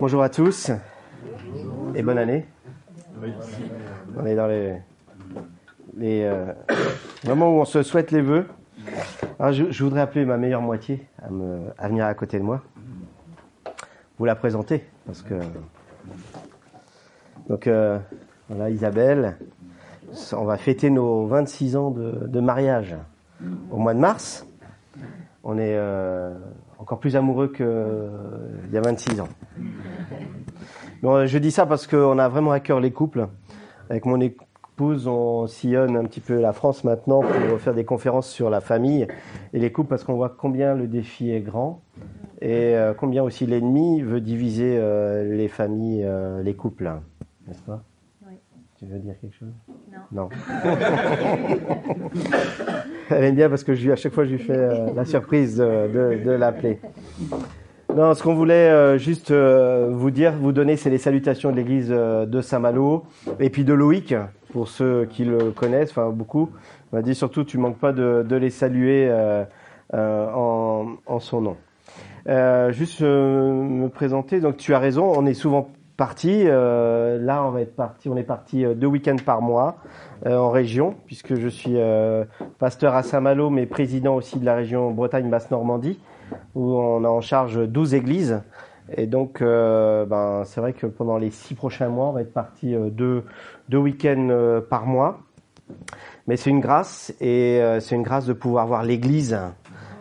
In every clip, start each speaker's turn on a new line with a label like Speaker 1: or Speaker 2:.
Speaker 1: Bonjour à tous et bonne année. On est dans les, les euh, moments où on se souhaite les vœux. Alors, je, voudrais appeler ma meilleure moitié à, me, venir à côté de moi. Vous la présenter parce que donc euh, voilà Isabelle, on va fêter nos 26 ans de, de mariage au mois de mars. On est euh, encore plus amoureux qu'il y a 26 ans. Bon, je dis ça parce qu'on a vraiment à cœur les couples. Avec mon épouse, on sillonne un petit peu la France maintenant pour faire des conférences sur la famille et les couples parce qu'on voit combien le défi est grand et euh, combien aussi l'ennemi veut diviser euh, les familles, euh, les couples. N'est-ce pas? Tu veux dire quelque chose?
Speaker 2: Non.
Speaker 1: Non. Elle aime bien parce que je à chaque fois, je lui fais euh, la surprise de, de- de l'appeler. Non, ce qu'on voulait euh, juste euh, vous dire, vous donner, c'est les salutations de l'église de Saint-Malo et puis de Loïc, pour ceux qui le connaissent, enfin beaucoup. On m'a dit surtout, tu manques pas de, de les saluer en, en son nom. Juste me présenter. Donc, tu as raison, on est souvent parti. euh, là, on va être parti. On est parti euh, deux week-ends par mois euh, en région, puisque je suis euh, pasteur à Saint-Malo, mais président aussi de la région Bretagne-Basse-Normandie, où on a en charge 12 églises. Et donc, euh, ben, c'est vrai que pendant les six prochains mois, on va être parti euh, deux, deux week-ends par mois. Mais c'est une grâce, et c'est une grâce de pouvoir voir l'église,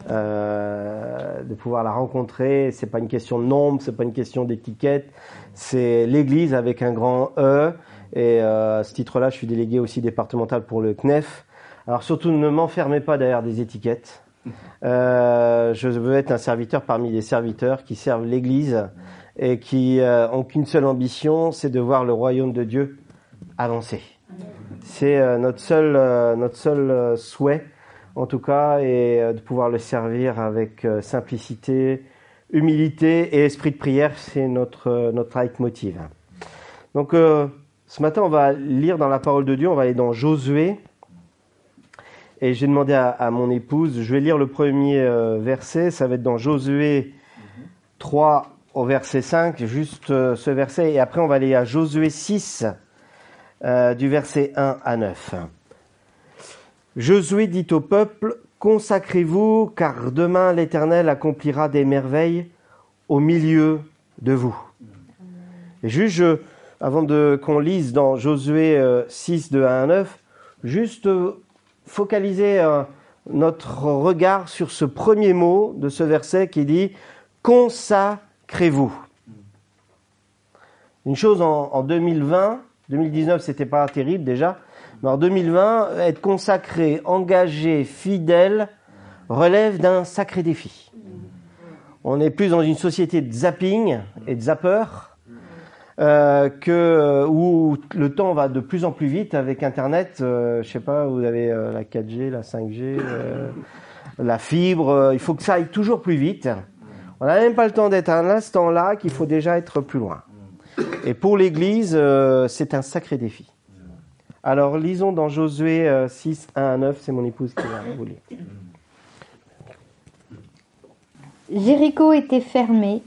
Speaker 1: euh, de pouvoir la rencontrer. C'est pas une question de nombre, c'est pas une question d'étiquette, c'est l'église avec un grand E. Et euh, à ce titre-là, je suis délégué aussi départemental pour le CNEF. Alors surtout, ne m'enfermez pas derrière des étiquettes. Euh, je veux être un serviteur parmi les serviteurs qui servent l'Église et qui euh, ont qu'une seule ambition, c'est de voir le royaume de Dieu avancer. C'est euh, notre seul, notre seul souhait, en tout cas, et euh, de pouvoir le servir avec euh, simplicité, humilité et esprit de prière. C'est notre euh, notre leitmotiv. Donc, ce matin, on va lire dans la parole de Dieu. On va aller dans Josué. Et j'ai demandé à, mon épouse, je vais lire le premier verset, ça va être dans Josué 3 au verset 5, juste ce verset, et après on va aller à Josué 6, euh, du verset 1 à 9. Josué dit au peuple, consacrez-vous, car demain l'Éternel accomplira des merveilles au milieu de vous. Et juste, avant de qu'on lise dans Josué euh, 6, de 1 à 9, juste euh, focaliser euh, notre regard sur ce premier mot de ce verset qui dit consacrez-vous. Une chose en, en 2020, 2019 c'était pas terrible déjà, en 2020, être consacré, engagé, fidèle relève d'un sacré défi. On est plus dans une société de zapping et de zappeurs euh, que où le temps va de plus en plus vite avec Internet. euh, je sais pas, vous avez euh, la 4G, la 5G, euh, la fibre. euh, il faut que ça aille toujours plus vite. On n'a même pas le temps d'être à l'instant là qu'il faut déjà être plus loin. Et pour l'Église, euh, c'est un sacré défi. Alors lisons dans Josué euh, 6, 1 à 9, c'est mon épouse qui va vous lire.
Speaker 2: Jéricho était fermé,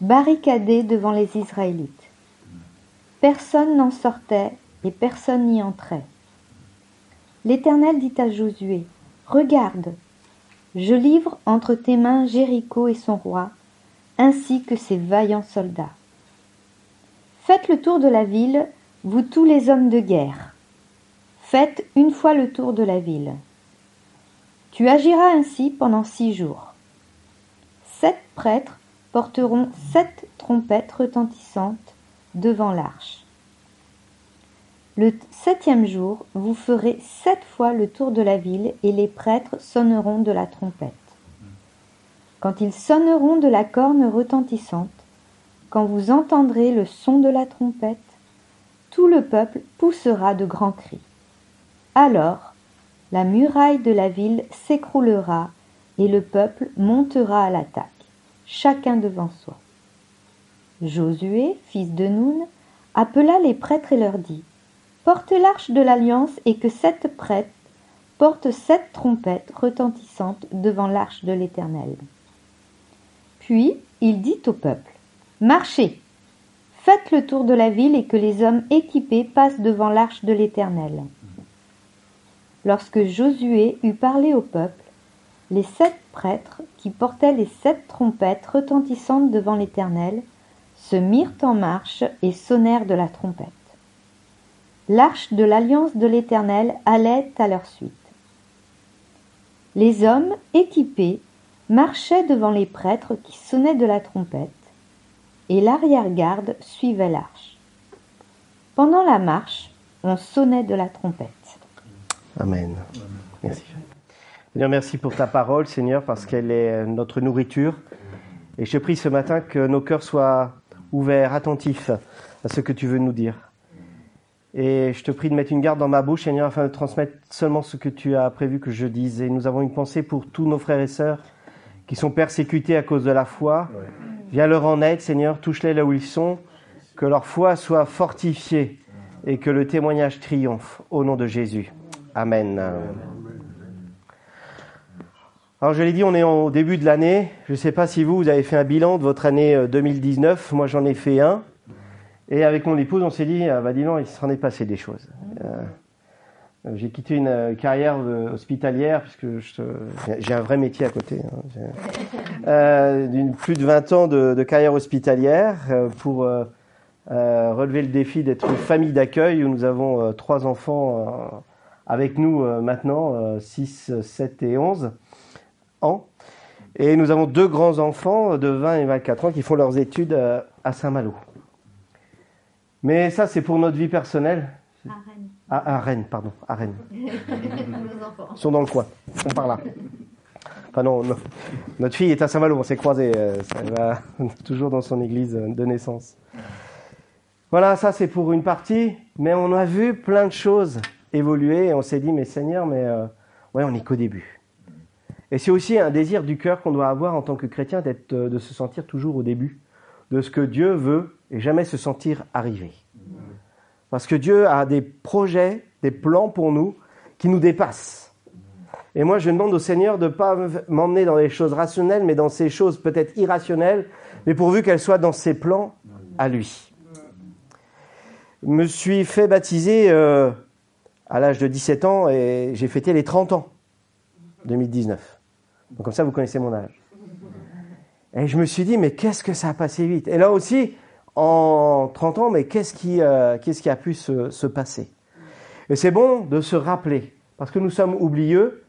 Speaker 2: barricadé devant les Israélites. Personne n'en sortait et personne n'y entrait. L'Éternel dit à Josué, Regarde, je livre entre tes mains Jéricho et son roi, ainsi que ses vaillants soldats. Faites le tour de la ville, vous tous les hommes de guerre. Faites une fois le tour de la ville. Tu agiras ainsi pendant six jours. Sept prêtres porteront sept trompettes retentissantes devant l'arche. Le septième jour, vous ferez sept fois le tour de la ville et les prêtres sonneront de la trompette. Quand ils sonneront de la corne retentissante, quand vous entendrez le son de la trompette, tout le peuple poussera de grands cris. Alors, la muraille de la ville s'écroulera et le peuple montera à l'attaque, chacun devant soi. Josué, fils de Noun, appela les prêtres et leur dit Portez l'arche de l'alliance et que sept prêtres portent sept trompettes retentissantes devant l'arche de l'Éternel. Puis il dit au peuple Marchez Faites le tour de la ville et que les hommes équipés passent devant l'arche de l'Éternel. Lorsque Josué eut parlé au peuple, les sept prêtres qui portaient les sept trompettes retentissantes devant l'Éternel se mirent en marche et sonnèrent de la trompette. L'arche de l'alliance de l'Éternel allait à leur suite. Les hommes équipés marchaient devant les prêtres qui sonnaient de la trompette, et l'arrière-garde suivait l'arche. Pendant la marche, on sonnait de la trompette.
Speaker 1: Amen. Merci. Seigneur, merci pour ta parole, Seigneur, parce qu'elle est notre nourriture. Et je prie ce matin que nos cœurs soient ouverts, attentifs à ce que tu veux nous dire. Et je te prie de mettre une garde dans ma bouche, Seigneur, afin de transmettre seulement ce que tu as prévu que je dise. Et nous avons une pensée pour tous nos frères et sœurs qui sont persécutés à cause de la foi. Viens leur en aide, Seigneur, touche-les là où ils sont, que leur foi soit fortifiée et que le témoignage triomphe au nom de Jésus. Amen. Alors je l'ai dit, on est au début de l'année. Je ne sais pas si vous, vous avez fait un bilan de votre année 2019. Moi, j'en ai fait un. Et avec mon épouse, on s'est dit, ah, bah dis donc, il s'en est passé des choses. Euh, j'ai quitté une euh, carrière hospitalière, puisque j'ai un vrai métier à côté. Hein. Euh, plus de 20 ans de carrière hospitalière pour relever le défi d'être une famille d'accueil où nous avons trois enfants avec nous maintenant, 6, 7 et 11 ans. Et nous avons deux grands-enfants de 20 et 24 ans qui font leurs études à Saint-Malo. Mais ça, c'est pour notre vie personnelle. À Rennes. à Rennes, pardon, à Rennes. Nos enfants. Ils sont dans le coin, ils sont par là. Enfin non, notre fille est à Saint-Malo, on s'est croisés. Euh, elle va toujours dans son église de naissance. Voilà, ça c'est pour une partie, mais on a vu plein de choses évoluer et on s'est dit, mais Seigneur, mais euh, ouais, on n'est qu'au début. Et c'est aussi un désir du cœur qu'on doit avoir en tant que chrétien d'être, de se sentir toujours au début de ce que Dieu veut et jamais se sentir arrivé. Parce que Dieu a des projets, des plans pour nous qui nous dépassent. Et moi, je demande au Seigneur de ne pas m'emmener dans les choses rationnelles, mais dans ces choses peut-être irrationnelles, mais pourvu qu'elles soient dans ses plans à lui. Je me suis fait baptiser euh, à l'âge de 17 ans et j'ai fêté les 30 ans, 2019. Donc comme ça, vous connaissez mon âge. Et je me suis dit, mais qu'est-ce que ça a passé vite? Et là aussi, en 30 ans, mais qu'est-ce qui, euh, qu'est-ce qui a pu se, se passer? Et c'est bon de se rappeler, parce que nous sommes oublieux,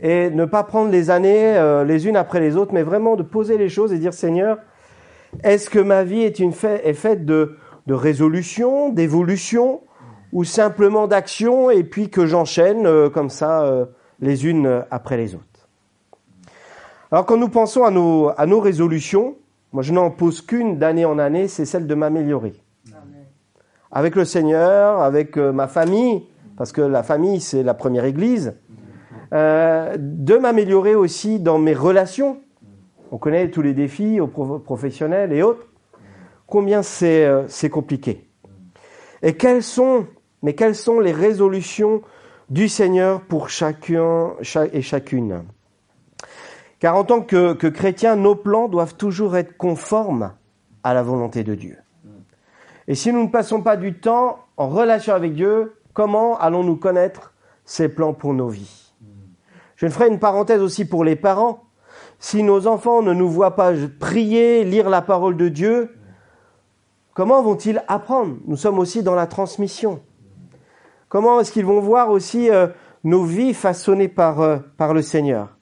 Speaker 1: et ne pas prendre les années euh, les unes après les autres, mais vraiment de poser les choses et dire, Seigneur, est-ce que ma vie est, une est faite de, de résolution, d'évolution, ou simplement d'action, et puis que j'enchaîne euh, comme ça les unes après les autres alors quand nous pensons à nos, à nos résolutions, moi je n'en pose qu'une d'année en année, c'est celle de m'améliorer. Avec le Seigneur, avec euh, ma famille, parce que la famille c'est la première église, euh, de m'améliorer aussi dans mes relations. On connaît tous les défis aux professionnels et autres. Combien c'est euh, compliqué. Et quelles sont, mais quelles sont les résolutions du Seigneur pour chacun et chacune? Car en tant que, que chrétiens, nos plans doivent toujours être conformes à la volonté de Dieu. Et si nous ne passons pas du temps en relation avec Dieu, comment allons-nous connaître ses plans pour nos vies? Je ferai une parenthèse aussi pour les parents. Si nos enfants ne nous voient pas prier, lire la parole de Dieu, comment vont-ils apprendre? Nous sommes aussi dans la transmission. Comment est-ce qu'ils vont voir aussi euh, nos vies façonnées par, euh, par le Seigneur?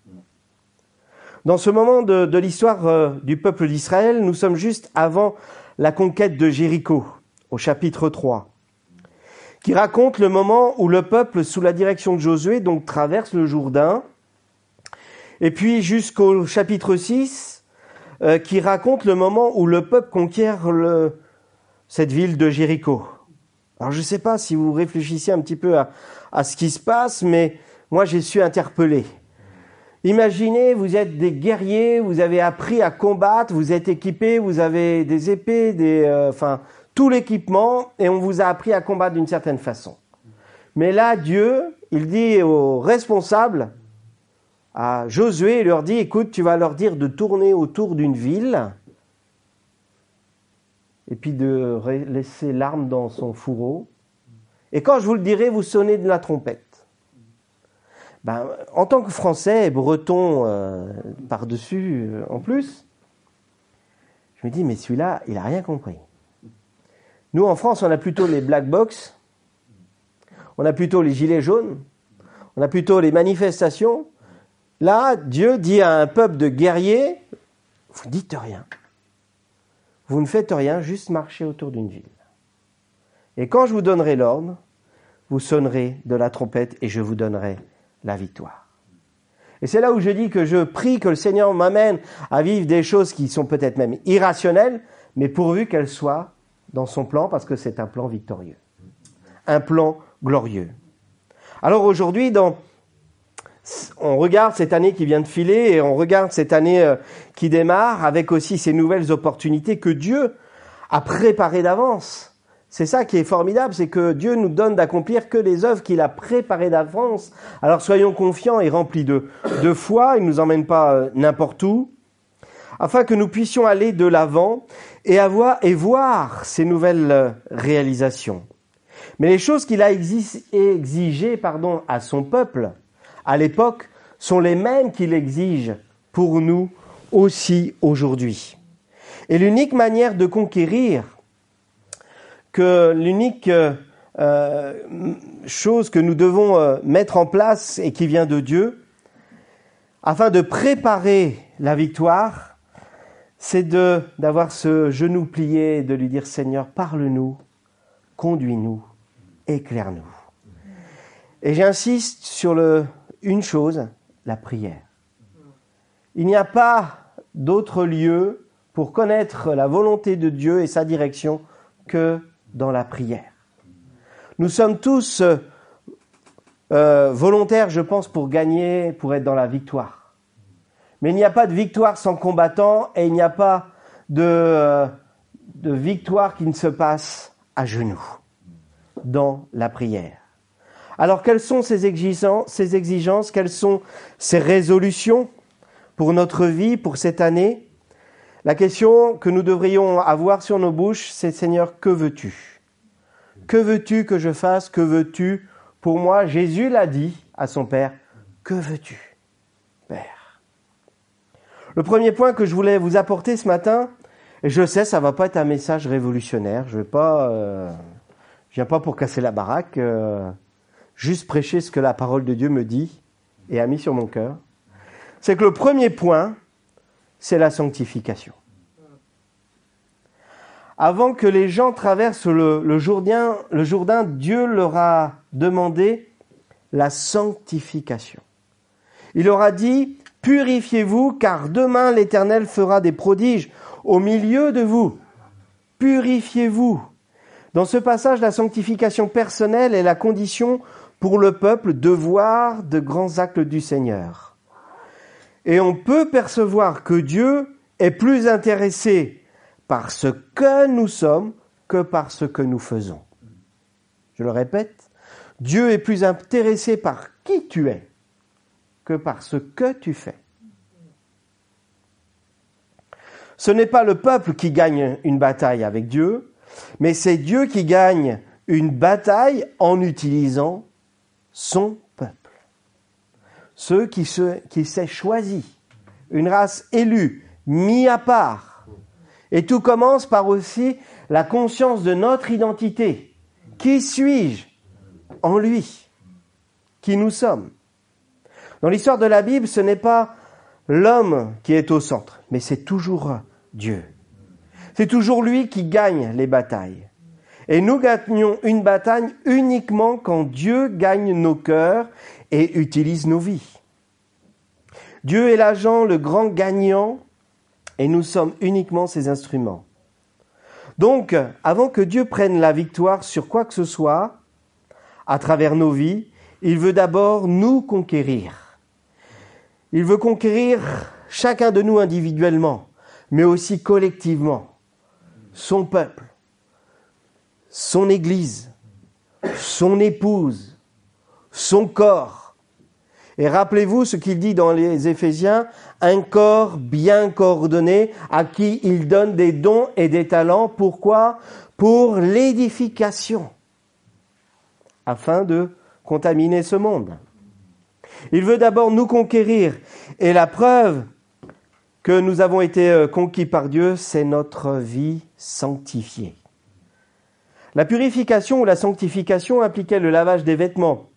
Speaker 1: Dans ce moment de, l'histoire euh, du peuple d'Israël, nous sommes juste avant la conquête de Jéricho, au chapitre 3, qui raconte le moment où le peuple, sous la direction de Josué, donc traverse le Jourdain, et puis jusqu'au chapitre 6, euh, qui raconte le moment où le peuple conquiert cette ville de Jéricho. Alors je ne sais pas si vous réfléchissez un petit peu à, ce qui se passe, mais moi j'ai su interpeller. Imaginez, vous êtes des guerriers, vous avez appris à combattre, vous êtes équipés, vous avez des épées, des, euh, enfin, tout l'équipement, et on vous a appris à combattre d'une certaine façon. Mais là, Dieu, il dit aux responsables, à Josué, il leur dit, écoute, tu vas leur dire de tourner autour d'une ville, et puis de laisser l'arme dans son fourreau. Et quand je vous le dirai, vous sonnez de la trompette. Ben, en tant que Français, breton euh, par-dessus euh, en plus, je me dis, mais celui-là, il n'a rien compris. Nous, en France, on a plutôt les black box, on a plutôt les gilets jaunes, on a plutôt les manifestations. Là, Dieu dit à un peuple de guerriers, vous dites rien. Vous ne faites rien, juste marcher autour d'une ville. Et quand je vous donnerai l'ordre, vous sonnerez de la trompette et je vous donnerai la victoire. Et c'est là où je dis que je prie que le Seigneur m'amène à vivre des choses qui sont peut-être même irrationnelles, mais pourvu qu'elles soient dans son plan, parce que c'est un plan victorieux, un plan glorieux. Alors aujourd'hui, dans on regarde cette année qui vient de filer et on regarde cette année euh, qui démarre avec aussi ces nouvelles opportunités que Dieu a préparées d'avance. C'est ça qui est formidable, c'est que Dieu nous donne d'accomplir que les œuvres qu'il a préparées d'avance. Alors soyons confiants et remplis de, de foi, il ne nous emmène pas euh, n'importe où, afin que nous puissions aller de l'avant et avoir et voir ces nouvelles euh, réalisations. Mais les choses qu'il a exigées pardon, à son peuple, à l'époque sont les mêmes qu'il exige pour nous aussi aujourd'hui. Et l'unique manière de conquérir, que l'unique euh, chose que nous devons euh, mettre en place et qui vient de Dieu, afin de préparer la victoire, c'est de d'avoir ce genou plié, de lui dire Seigneur, parle-nous, conduis-nous, éclaire-nous. Et j'insiste sur le une chose, la prière. Il n'y a pas d'autre lieu pour connaître la volonté de Dieu et sa direction que dans la prière. Nous sommes tous euh, volontaires, je pense, pour gagner, pour être dans la victoire. Mais il n'y a pas de victoire sans combattant et il n'y a pas euh, de victoire qui ne se passe à genoux dans la prière. Alors quelles sont ces exigences, ces exigences? Quelles sont ces résolutions pour notre vie, pour cette année? La question que nous devrions avoir sur nos bouches, c'est Seigneur, que veux-tu? Que veux-tu que je fasse? Que veux-tu pour moi? Jésus l'a dit à son Père, que veux-tu Père? Le premier point que je voulais vous apporter ce matin, et je sais, ça va pas être un message révolutionnaire, je vais pas... Euh, je viens pas pour casser la baraque. Euh, juste prêcher ce que la parole de Dieu me dit et a mis sur mon cœur, c'est que le premier point, c'est la sanctification. Avant que les gens traversent le, Jourdain, Dieu leur a demandé la sanctification. Il leur a dit, purifiez-vous, car demain l'Éternel fera des prodiges au milieu de vous. Purifiez-vous. Dans ce passage, la sanctification personnelle est la condition pour le peuple de voir de grands actes du Seigneur. Et on peut percevoir que Dieu est plus intéressé par ce que nous sommes que par ce que nous faisons. Je le répète, Dieu est plus intéressé par qui tu es que par ce que tu fais. Ce n'est pas le peuple qui gagne une bataille avec Dieu, mais c'est Dieu qui gagne une bataille en utilisant son peuple. Ceux qui, se, qui s'est choisi, une race élue, mis à part. Et tout commence par aussi la conscience de notre identité. Qui suis-je en lui? Qui nous sommes? Dans l'histoire de la Bible, ce n'est pas l'homme qui est au centre, mais c'est toujours Dieu. C'est toujours lui qui gagne les batailles. Et nous gagnons une bataille uniquement quand Dieu gagne nos cœurs et utilise nos vies. Dieu est l'agent, le grand gagnant, et nous sommes uniquement ses instruments. Donc, avant que Dieu prenne la victoire sur quoi que ce soit, à travers nos vies, il veut d'abord nous conquérir. Il veut conquérir chacun de nous individuellement, mais aussi collectivement, son peuple son Église, son épouse, son corps. Et rappelez-vous ce qu'il dit dans les Éphésiens, un corps bien coordonné à qui il donne des dons et des talents. Pourquoi? Pour l'édification, afin de contaminer ce monde. Il veut d'abord nous conquérir. Et la preuve que nous avons été euh, conquis par Dieu, c'est notre vie sanctifiée. La purification ou la sanctification impliquait le lavage des vêtements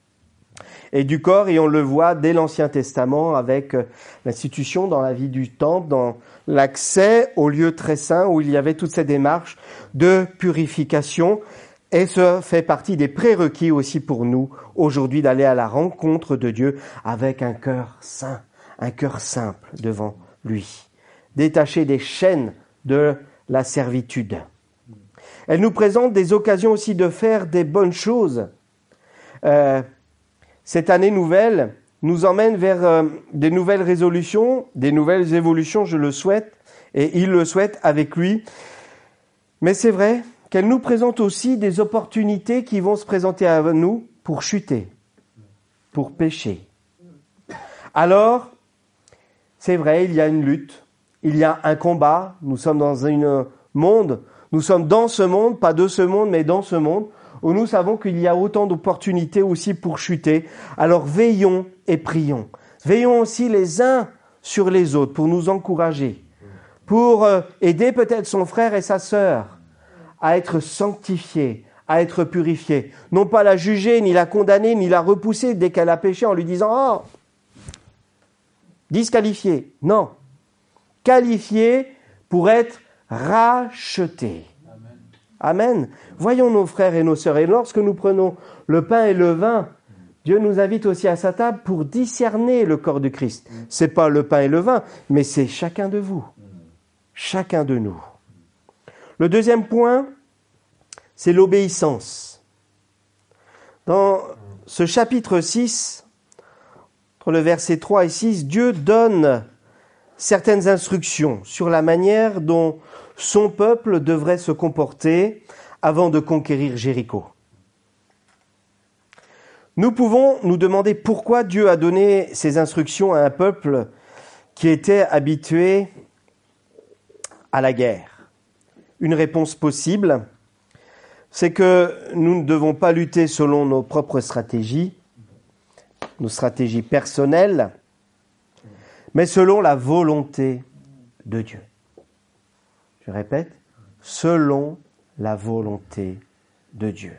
Speaker 1: et du corps, et on le voit dès l'Ancien Testament avec euh, l'institution dans la vie du temple, dans l'accès au lieu très saint où il y avait toutes ces démarches de purification. Et ce fait partie des prérequis aussi pour nous aujourd'hui d'aller à la rencontre de Dieu avec un cœur saint, un cœur simple devant lui, détaché des chaînes de la servitude. Elle nous présente des occasions aussi de faire des bonnes choses. Euh, cette année nouvelle nous emmène vers euh, des nouvelles résolutions, des nouvelles évolutions, je le souhaite, et il le souhaite avec lui. Mais c'est vrai qu'elle nous présente aussi des opportunités qui vont se présenter à nous pour chuter, pour pécher. Alors, c'est vrai, il y a une lutte, il y a un combat, nous sommes dans un monde, nous sommes dans ce monde, pas de ce monde, mais dans ce monde, où nous savons qu'il y a autant d'opportunités aussi pour chuter. Alors veillons et prions. Veillons aussi les uns sur les autres pour nous encourager, pour euh, aider peut-être son frère et sa sœur à être sanctifiés, à être purifiés. Non pas la juger, ni la condamner, ni la repousser dès qu'elle a péché en lui disant Oh Disqualifié. Non. Qualifié pour être racheté. Amen. Voyons nos frères et nos sœurs. Et lorsque nous prenons le pain et le vin, Dieu nous invite aussi à sa table pour discerner le corps du Christ. C'est pas le pain et le vin, mais c'est chacun de vous. Chacun de nous. Le deuxième point, c'est l'obéissance. Dans ce chapitre 6, entre le verset 3 et 6, Dieu donne certaines instructions sur la manière dont son peuple devrait se comporter avant de conquérir Jéricho. Nous pouvons nous demander pourquoi Dieu a donné ces instructions à un peuple qui était habitué à la guerre. Une réponse possible, c'est que nous ne devons pas lutter selon nos propres stratégies, nos stratégies personnelles, mais selon la volonté de Dieu. Je répète, selon la volonté de Dieu.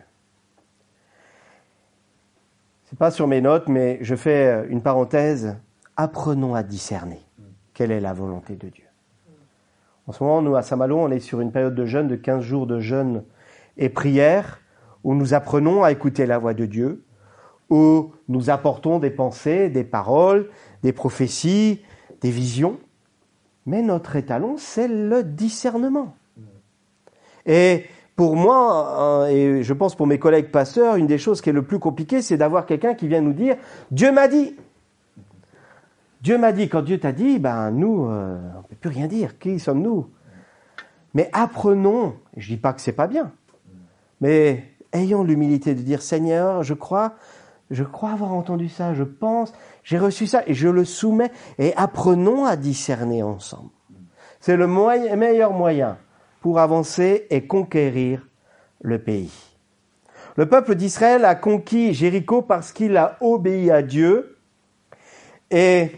Speaker 1: C'est pas sur mes notes, mais je fais une parenthèse. Apprenons à discerner quelle est la volonté de Dieu. En ce moment, nous, à Saint-Malo, on est sur une période de jeûne, de 15 jours de jeûne et prière, où nous apprenons à écouter la voix de Dieu, où nous apportons des pensées, des paroles, des prophéties, des visions. Mais notre étalon, c'est le discernement. Et pour moi, euh, et je pense pour mes collègues passeurs, une des choses qui est le plus compliqué, c'est d'avoir quelqu'un qui vient nous dire Dieu m'a dit. Dieu m'a dit. Quand Dieu t'a dit, ben nous, euh, on ne peut plus rien dire. Qui sommes-nous? Mais apprenons. Je dis pas que c'est pas bien, mais ayons l'humilité de dire Seigneur, je crois, je crois avoir entendu ça, je pense, j'ai reçu ça et je le soumets et apprenons à discerner ensemble. C'est le meilleur moyen pour avancer et conquérir le pays. Le peuple d'Israël a conquis Jéricho parce qu'il a obéi à Dieu et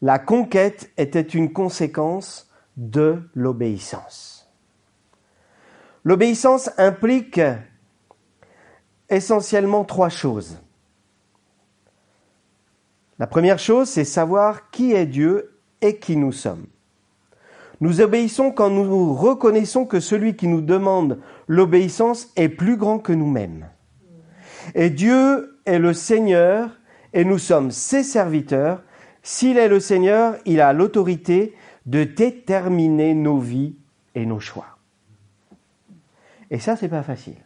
Speaker 1: la conquête était une conséquence de l'obéissance. L'obéissance implique essentiellement trois choses. La première chose, c'est savoir qui est Dieu et qui nous sommes. Nous obéissons quand nous reconnaissons que celui qui nous demande l'obéissance est plus grand que nous-mêmes. Et Dieu est le Seigneur et nous sommes ses serviteurs. S'il est le Seigneur, il a l'autorité de déterminer nos vies et nos choix. Et ça, c'est pas facile.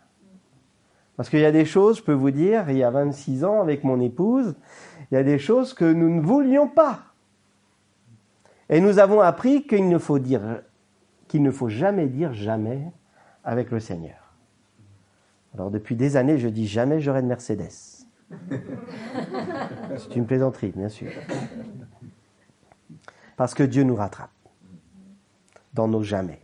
Speaker 1: Parce qu'il y a des choses, je peux vous dire, il y a 26 ans avec mon épouse, il y a des choses que nous ne voulions pas. Et nous avons appris qu'il ne faut dire, qu'il ne faut jamais dire jamais avec le Seigneur. Alors depuis des années, je dis jamais j'aurai de Mercedes. C'est une plaisanterie, bien sûr. Parce que Dieu nous rattrape dans nos jamais.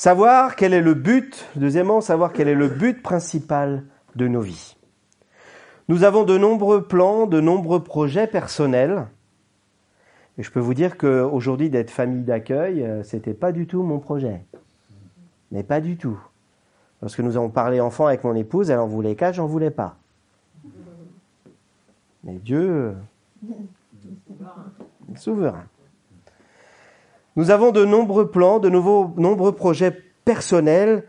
Speaker 1: Savoir quel est le but, deuxièmement, savoir quel est le but principal de nos vies. Nous avons de nombreux plans, de nombreux projets personnels. Et je peux vous dire qu'aujourd'hui, d'être famille d'accueil, euh, c'était pas du tout mon projet. Mais pas du tout. Lorsque nous avons parlé enfant avec mon épouse, elle en voulait quatre, j'en voulais pas. Mais Dieu, souverain. Nous avons de nombreux plans, de nouveaux, nombreux projets personnels,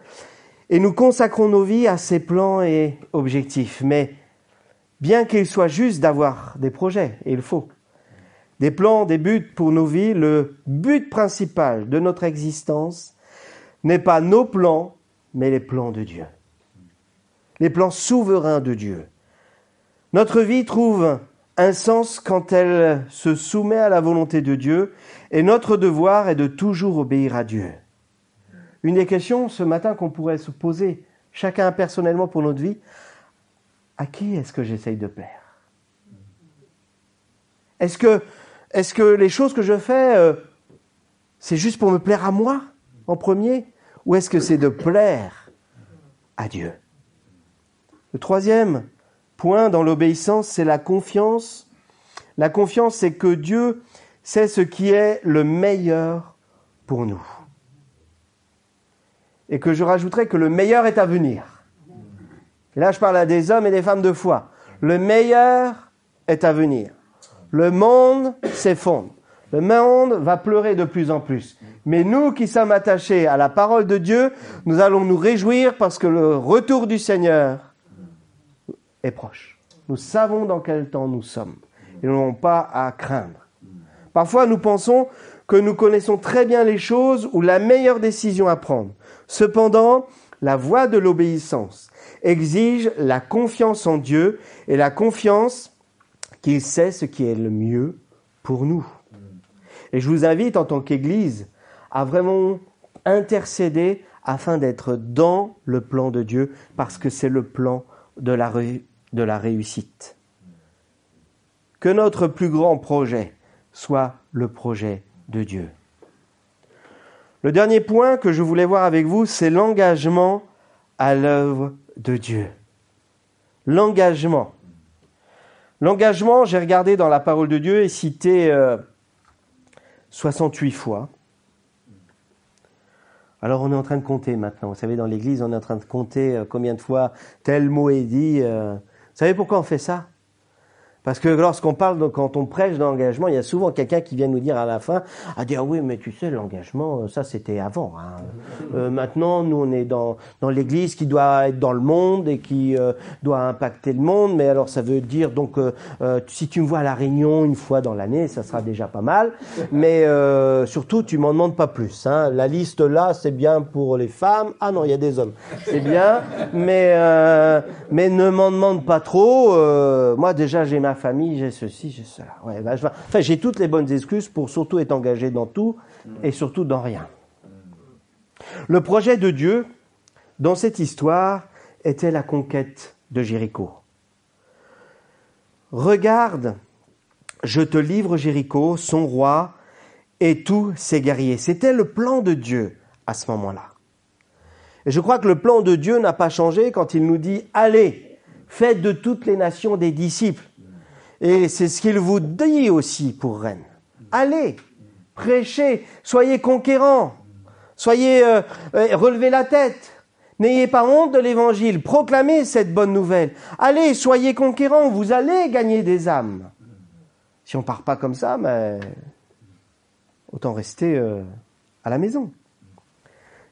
Speaker 1: et nous consacrons nos vies à ces plans et objectifs. Mais bien qu'il soit juste d'avoir des projets, et il faut, des plans, des buts pour nos vies, le but principal de notre existence n'est pas nos plans, mais les plans de Dieu. Les plans souverains de Dieu. Notre vie trouve sens quand elle se soumet à la volonté de Dieu et notre devoir est de toujours obéir à Dieu. Une des questions ce matin qu'on pourrait se poser, chacun personnellement pour notre vie, à qui est-ce que j'essaye de plaire? Est-ce que, est que les choses que je fais, euh, c'est juste pour me plaire à moi en premier Ou est-ce que c'est de plaire à Dieu? Le troisième, point dans l'obéissance, c'est la confiance. La confiance, c'est que Dieu sait ce qui est le meilleur pour nous. Et que je rajouterai que le meilleur est à venir. Et là, je parle à des hommes et des femmes de foi. Le meilleur est à venir. Le monde s'effondre. Le monde va pleurer de plus en plus. Mais nous qui sommes attachés à la parole de Dieu, nous allons nous réjouir parce que le retour du Seigneur est proche. Nous savons dans quel temps nous sommes et nous n'avons pas à craindre. Parfois, nous pensons que nous connaissons très bien les choses ou la meilleure décision à prendre. Cependant, la voie de l'obéissance exige la confiance en Dieu et la confiance qu'il sait ce qui est le mieux pour nous. Et je vous invite en tant qu'Église à vraiment intercéder afin d'être dans le plan de Dieu parce que c'est le plan de la, de la réussite. Que notre plus grand projet soit le projet de Dieu. Le dernier point que je voulais voir avec vous, c'est l'engagement à l'œuvre de Dieu. L'engagement. L'engagement, j'ai regardé dans la parole de Dieu, est cité 68 euh, fois. Alors on est en train de compter maintenant. Vous savez, dans l'Église, on est en train de compter euh, combien de fois tel mot est dit. Euh, savez pourquoi on fait ça? Parce que lorsqu'on parle, quand on prêche d'engagement, il y a souvent quelqu'un qui vient nous dire à la fin, à dire oui, mais tu sais, l'engagement, ça c'était avant. Hein. Euh, maintenant, nous on est dans dans l'Église qui doit être dans le monde et qui euh, doit impacter le monde. Mais alors ça veut dire donc, euh, euh si tu me vois à la Réunion une fois dans l'année, ça sera déjà pas mal. Mais euh, surtout, tu m'en demandes pas plus. Hein. La liste là, c'est bien pour les femmes. Ah non, il y a des hommes. C'est bien, mais mais ne m'en demande pas trop. moi déjà, j'ai ma famille, j'ai ceci, j'ai cela. Ouais, bah, enfin, j'ai toutes les bonnes excuses pour surtout être engagé dans tout et surtout dans rien. Le projet de Dieu dans cette histoire était la conquête de Jéricho. Regarde, je te livre Jéricho, son roi et tous ses guerriers. C'était le plan de Dieu à ce moment-là. Et je crois que le plan de Dieu n'a pas changé quand il nous dit, allez, faites de toutes les nations des disciples. Et c'est ce qu'il vous dit aussi pour Rennes. Allez, prêchez, soyez conquérants, soyez euh, euh, relevez la tête. N'ayez pas honte de l'évangile, proclamez cette bonne nouvelle. Allez, soyez conquérants, vous allez gagner des âmes. Si on part pas comme ça, mais autant rester euh, à la maison.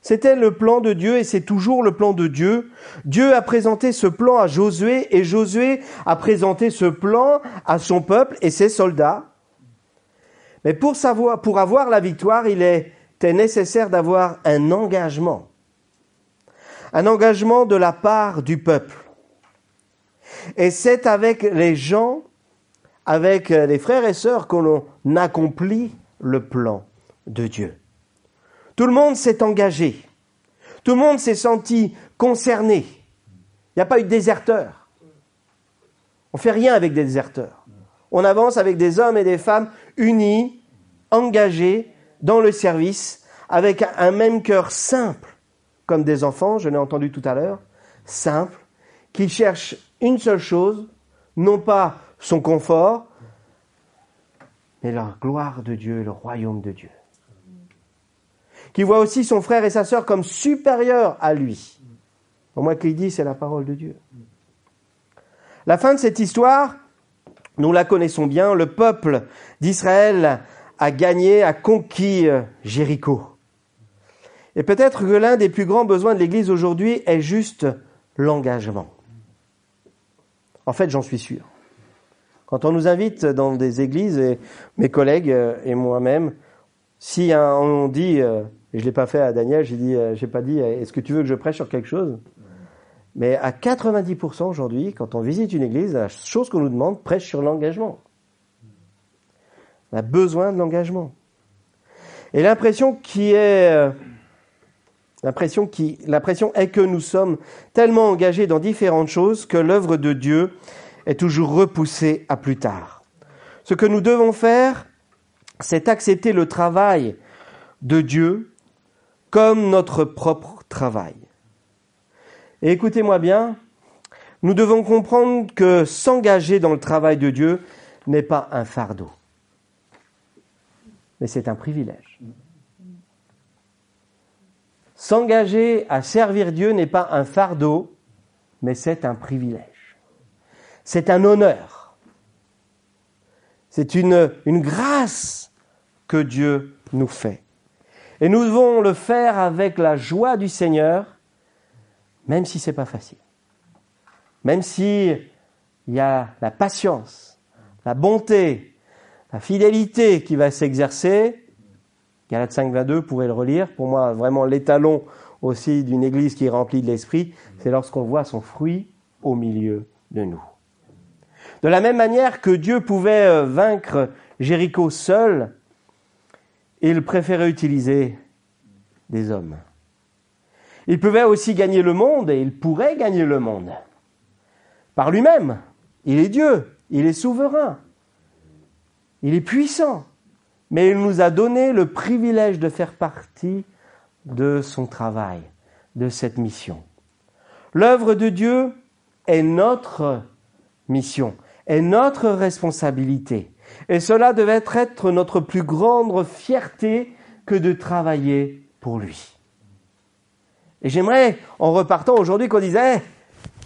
Speaker 1: C'était le plan de Dieu et c'est toujours le plan de Dieu. Dieu a présenté ce plan à Josué et Josué a présenté ce plan à son peuple et ses soldats. Mais pour savoir, pour avoir la victoire, il était nécessaire d'avoir un engagement. Un engagement de la part du peuple. Et c'est avec les gens, avec les frères et sœurs qu'on accomplit le plan de Dieu. Tout le monde s'est engagé. Tout le monde s'est senti concerné. Il n'y a pas eu de déserteur. On fait rien avec des déserteurs. On avance avec des hommes et des femmes unis, engagés dans le service, avec un même cœur simple, comme des enfants, je l'ai entendu tout à l'heure, simple, qui cherchent une seule chose, non pas son confort, mais la gloire de Dieu, le royaume de Dieu. Qui voit aussi son frère et sa sœur comme supérieurs à lui. Au moins qu'il dit, c'est la parole de Dieu. La fin de cette histoire, nous la connaissons bien, le peuple d'Israël a gagné, a conquis euh, Jéricho. Et peut-être que l'un des plus grands besoins de l'Église aujourd'hui est juste l'engagement. En fait, j'en suis sûr. Quand on nous invite dans des églises, et mes collègues euh, et moi-même, si on dit, euh, et je l'ai pas fait à Daniel, j'ai dit, j'ai pas dit, est-ce que tu veux que je prêche sur quelque chose? Mais à 90% aujourd'hui, quand on visite une église, la chose qu'on nous demande prêche sur l'engagement. On a besoin de l'engagement. Et l'impression qui est, euh, l'impression qui, l'impression est que nous sommes tellement engagés dans différentes choses que l'œuvre de Dieu est toujours repoussée à plus tard. Ce que nous devons faire, c'est accepter le travail de Dieu comme notre propre travail. Et écoutez-moi bien, nous devons comprendre que s'engager dans le travail de Dieu n'est pas un fardeau, mais c'est un privilège. S'engager à servir Dieu n'est pas un fardeau, mais c'est un privilège. C'est un honneur. C'est une, une grâce que Dieu nous fait. Et nous devons le faire avec la joie du Seigneur même si c'est pas facile. Même si il y a la patience, la bonté, la fidélité qui va s'exercer. Galates 5, 22, vous le relire. Pour moi, vraiment l'étalon aussi d'une église qui est remplie de l'esprit, c'est lorsqu'on voit son fruit au milieu de nous. De la même manière que Dieu pouvait euh, vaincre Jéricho seul, il préférait utiliser des hommes. Il pouvait aussi gagner le monde et il pourrait gagner le monde. Par lui-même. Il est Dieu, il est souverain, il est puissant. Mais il nous a donné le privilège de faire partie de son travail, de cette mission. L'œuvre de Dieu est notre mission, est notre responsabilité. Et cela devait être notre plus grande fierté que de travailler pour lui. Et j'aimerais, en repartant aujourd'hui, qu'on dise, hey,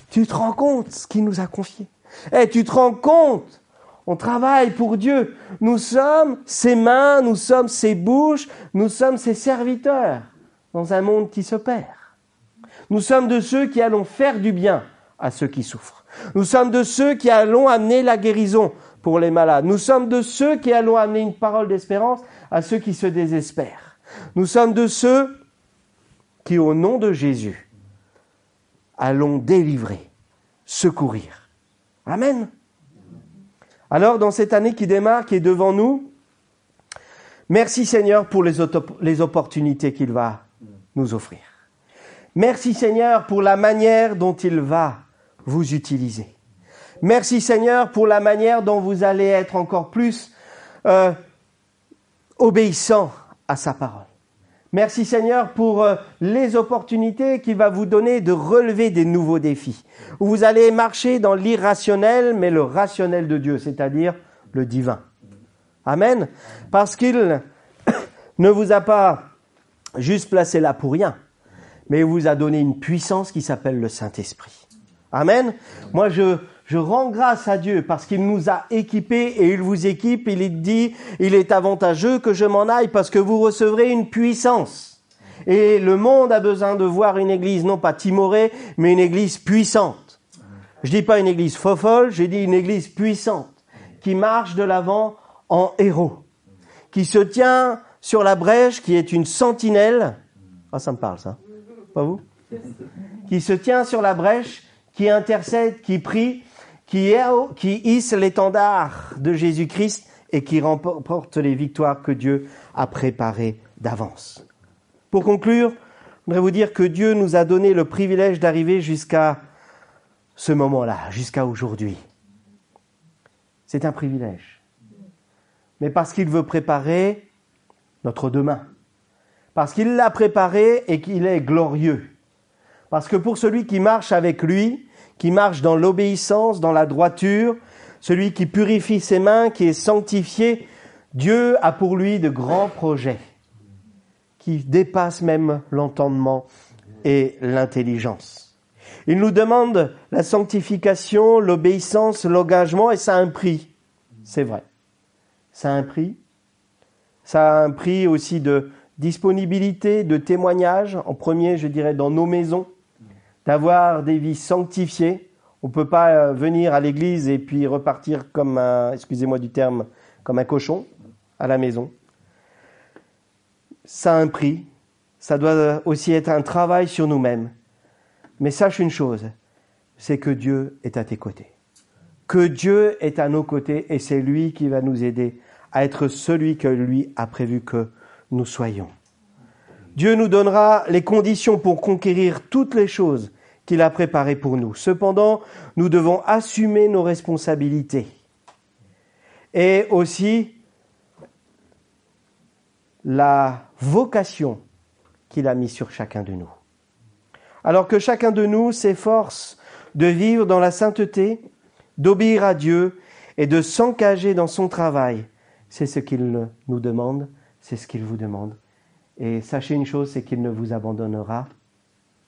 Speaker 1: tu te rends compte ce qu'il nous a confié? Hey, tu te rends compte? On travaille pour Dieu. Nous sommes ses mains, nous sommes ses bouches, nous sommes ses serviteurs dans un monde qui se perd. Nous sommes de ceux qui allons faire du bien à ceux qui souffrent. Nous sommes de ceux qui allons amener la guérison pour les malades. Nous sommes de ceux qui allons amener une parole d'espérance à ceux qui se désespèrent. Nous sommes de ceux qui, au nom de Jésus, allons délivrer, secourir. Amen. Alors, dans cette année qui démarre, qui est devant nous, merci Seigneur pour les, les opportunités qu'il va nous offrir. Merci Seigneur pour la manière dont il va vous utiliser. Merci Seigneur pour la manière dont vous allez être encore plus euh, obéissant à sa parole. Merci Seigneur pour euh, les opportunités qu'il va vous donner de relever des nouveaux défis. Vous allez marcher dans l'irrationnel, mais le rationnel de Dieu, c'est-à-dire le divin. Amen. Parce qu'il ne vous a pas juste placé là pour rien, mais il vous a donné une puissance qui s'appelle le Saint-Esprit. Amen. Moi, je, je rends grâce à Dieu parce qu'il nous a équipés et il vous équipe. Il dit, il est avantageux que je m'en aille parce que vous recevrez une puissance. Et le monde a besoin de voir une église non pas timorée, mais une église puissante. Je dis pas une église fofolle, j'ai dit une église puissante qui marche de l'avant en héros, qui se tient sur la brèche, qui est une sentinelle. Ah, ça me parle ça. Pas vous? Qui se tient sur la brèche, qui intercède, qui prie qui, hisse l'étendard de Jésus-Christ et qui remporte les victoires que Dieu a préparées d'avance. Pour conclure, je voudrais vous dire que Dieu nous a donné le privilège d'arriver jusqu'à ce moment-là, jusqu'à aujourd'hui. C'est un privilège. Mais parce qu'il veut préparer notre demain. Parce qu'il l'a préparé et qu'il est glorieux. Parce que pour celui qui marche avec lui, qui marche dans l'obéissance, dans la droiture, celui qui purifie ses mains, qui est sanctifié, Dieu a pour lui de grands projets qui dépassent même l'entendement et l'intelligence. Il nous demande la sanctification, l'obéissance, l'engagement, et ça a un prix. C'est vrai. Ça a un prix. Ça a un prix aussi de disponibilité, de témoignage. En premier, je dirais, dans nos maisons, d'avoir des vies sanctifiées. On ne peut pas euh, venir à l'église et puis repartir comme un, excusez-moi du terme, comme un cochon à la maison. Ça a un prix. Ça doit aussi être un travail sur nous-mêmes. Mais sache une chose, c'est que Dieu est à tes côtés. Que Dieu est à nos côtés et c'est lui qui va nous aider à être celui que lui a prévu que nous soyons. Dieu nous donnera les conditions pour conquérir toutes les choses qu'il a préparées pour nous. Cependant, nous devons assumer nos responsabilités et aussi la vocation qu'il a mise sur chacun de nous. Alors que chacun de nous s'efforce de vivre dans la sainteté, d'obéir à Dieu et de s'engager dans son travail, c'est ce qu'il nous demande, c'est ce qu'il vous demande. Et sachez une chose, c'est qu'il ne vous abandonnera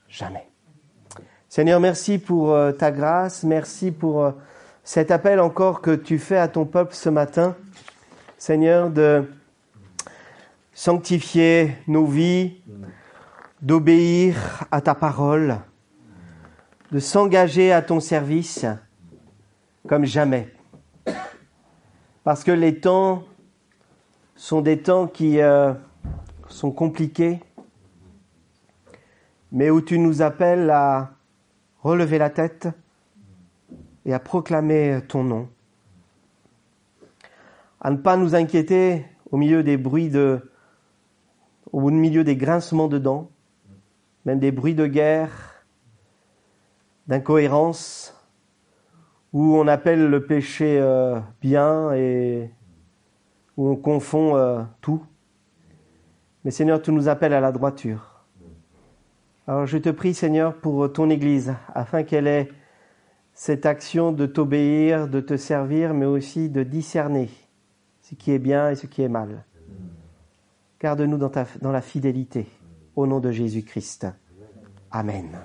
Speaker 1: jamais. Seigneur, merci pour euh, ta grâce, merci pour euh, cet appel encore que tu fais à ton peuple ce matin. Seigneur, de sanctifier nos vies, d'obéir à ta parole, de s'engager à ton service comme jamais. Parce que les temps sont des temps qui euh, sont compliqués, mais où tu nous appelles à relever la tête et à proclamer ton nom, à ne pas nous inquiéter au milieu des bruits de, au milieu des grincements de dents, même des bruits de guerre, d'incohérence, où on appelle le péché euh, bien et où on confond euh, tout. Mais Seigneur, tu nous appelles à la droiture. Alors je te prie, Seigneur, pour ton Église, afin qu'elle ait cette action de t'obéir, de te servir, mais aussi de discerner ce qui est bien et ce qui est mal. Garde-nous dans, dans la fidélité, au nom de Jésus-Christ. Amen.